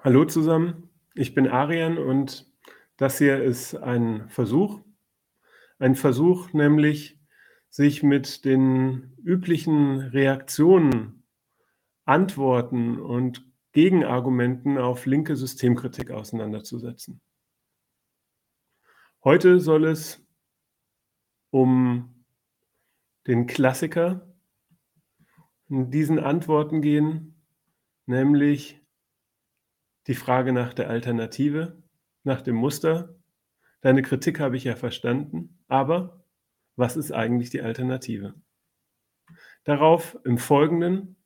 Hallo zusammen, ich bin Arian und das hier ist ein Versuch. Ein Versuch, nämlich sich mit den üblichen Reaktionen, Antworten und Gegenargumenten auf linke Systemkritik auseinanderzusetzen. Heute soll es um den Klassiker in diesen Antworten gehen, nämlich die Frage nach der Alternative, nach dem Muster. Deine Kritik habe ich ja verstanden, aber was ist eigentlich die Alternative? Darauf im Folgenden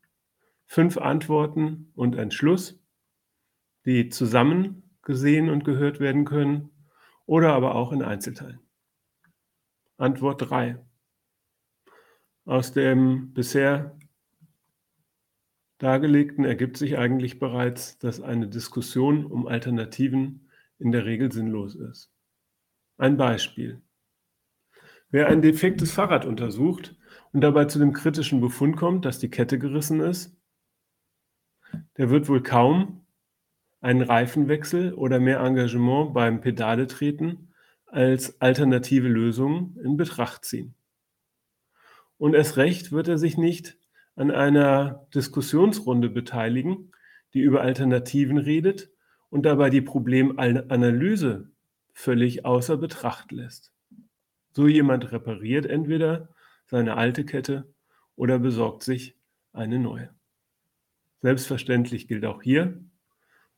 fünf Antworten und ein Schluss, die zusammen gesehen und gehört werden können oder aber auch in Einzelteilen. Antwort 3. Aus dem bisher Dargelegten ergibt sich eigentlich bereits, dass eine Diskussion um Alternativen in der Regel sinnlos ist. Ein Beispiel. Wer ein defektes Fahrrad untersucht und dabei zu dem kritischen Befund kommt, dass die Kette gerissen ist, der wird wohl kaum einen Reifenwechsel oder mehr Engagement beim Pedale treten als alternative Lösung in Betracht ziehen. Und erst recht wird er sich nicht an einer Diskussionsrunde beteiligen, die über Alternativen redet und dabei die Problemanalyse völlig außer Betracht lässt. So jemand repariert entweder seine alte Kette oder besorgt sich eine neue. Selbstverständlich gilt auch hier,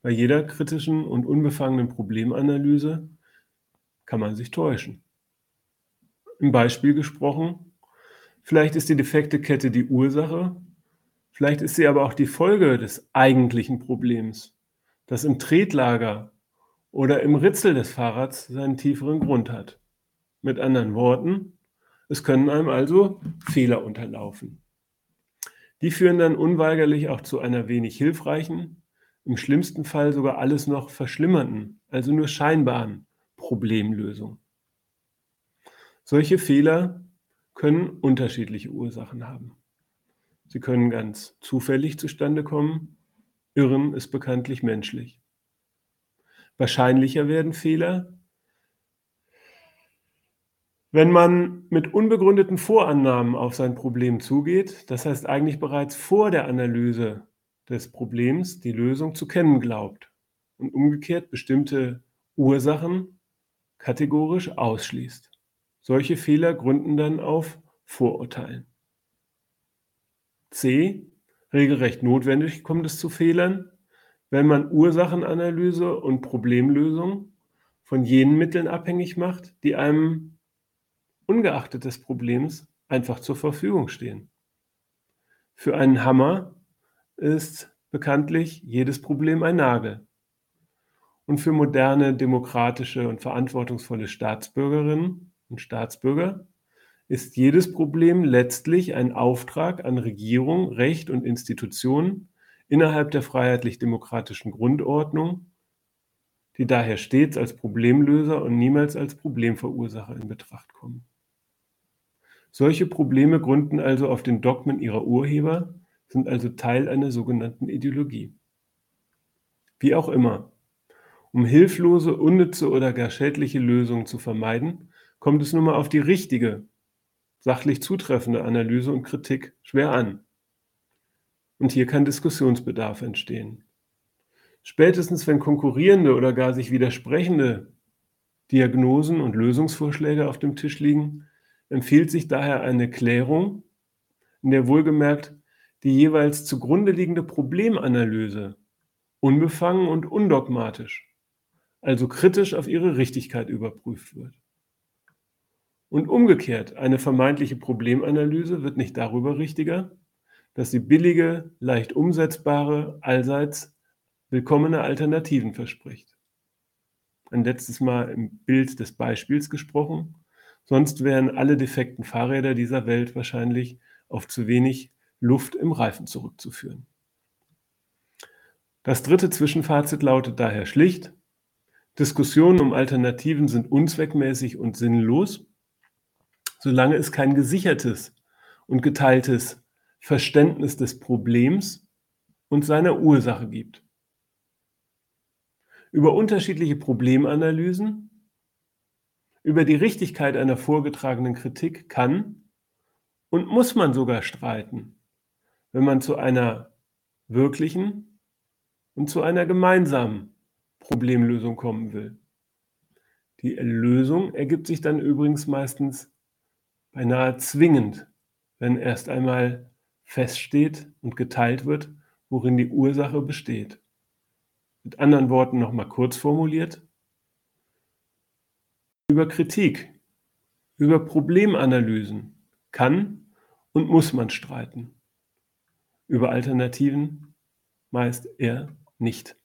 bei jeder kritischen und unbefangenen Problemanalyse kann man sich täuschen. Im Beispiel gesprochen, Vielleicht ist die defekte Kette die Ursache, vielleicht ist sie aber auch die Folge des eigentlichen Problems, das im Tretlager oder im Ritzel des Fahrrads seinen tieferen Grund hat. Mit anderen Worten, es können einem also Fehler unterlaufen. Die führen dann unweigerlich auch zu einer wenig hilfreichen, im schlimmsten Fall sogar alles noch verschlimmernden, also nur scheinbaren Problemlösung. Solche Fehler können unterschiedliche Ursachen haben. Sie können ganz zufällig zustande kommen. Irren ist bekanntlich menschlich. Wahrscheinlicher werden Fehler, wenn man mit unbegründeten Vorannahmen auf sein Problem zugeht, das heißt eigentlich bereits vor der Analyse des Problems die Lösung zu kennen glaubt und umgekehrt bestimmte Ursachen kategorisch ausschließt. Solche Fehler gründen dann auf Vorurteilen. C. Regelrecht notwendig kommt es zu Fehlern, wenn man Ursachenanalyse und Problemlösung von jenen Mitteln abhängig macht, die einem ungeachtet des Problems einfach zur Verfügung stehen. Für einen Hammer ist bekanntlich jedes Problem ein Nagel. Und für moderne, demokratische und verantwortungsvolle Staatsbürgerinnen und Staatsbürger ist jedes Problem letztlich ein Auftrag an Regierung, Recht und Institutionen innerhalb der freiheitlich-demokratischen Grundordnung, die daher stets als Problemlöser und niemals als Problemverursacher in Betracht kommen. Solche Probleme gründen also auf den Dogmen ihrer Urheber, sind also Teil einer sogenannten Ideologie. Wie auch immer, um hilflose, unnütze oder gar schädliche Lösungen zu vermeiden, kommt es nun mal auf die richtige, sachlich zutreffende Analyse und Kritik schwer an. Und hier kann Diskussionsbedarf entstehen. Spätestens wenn konkurrierende oder gar sich widersprechende Diagnosen und Lösungsvorschläge auf dem Tisch liegen, empfiehlt sich daher eine Klärung, in der wohlgemerkt die jeweils zugrunde liegende Problemanalyse unbefangen und undogmatisch, also kritisch auf ihre Richtigkeit überprüft wird. Und umgekehrt, eine vermeintliche Problemanalyse wird nicht darüber richtiger, dass sie billige, leicht umsetzbare, allseits willkommene Alternativen verspricht. Ein letztes Mal im Bild des Beispiels gesprochen, sonst wären alle defekten Fahrräder dieser Welt wahrscheinlich auf zu wenig Luft im Reifen zurückzuführen. Das dritte Zwischenfazit lautet daher schlicht, Diskussionen um Alternativen sind unzweckmäßig und sinnlos solange es kein gesichertes und geteiltes Verständnis des Problems und seiner Ursache gibt. Über unterschiedliche Problemanalysen, über die Richtigkeit einer vorgetragenen Kritik kann und muss man sogar streiten, wenn man zu einer wirklichen und zu einer gemeinsamen Problemlösung kommen will. Die Lösung ergibt sich dann übrigens meistens beinahe zwingend, wenn erst einmal feststeht und geteilt wird, worin die Ursache besteht. Mit anderen Worten nochmal kurz formuliert. Über Kritik, über Problemanalysen kann und muss man streiten. Über Alternativen meist eher nicht.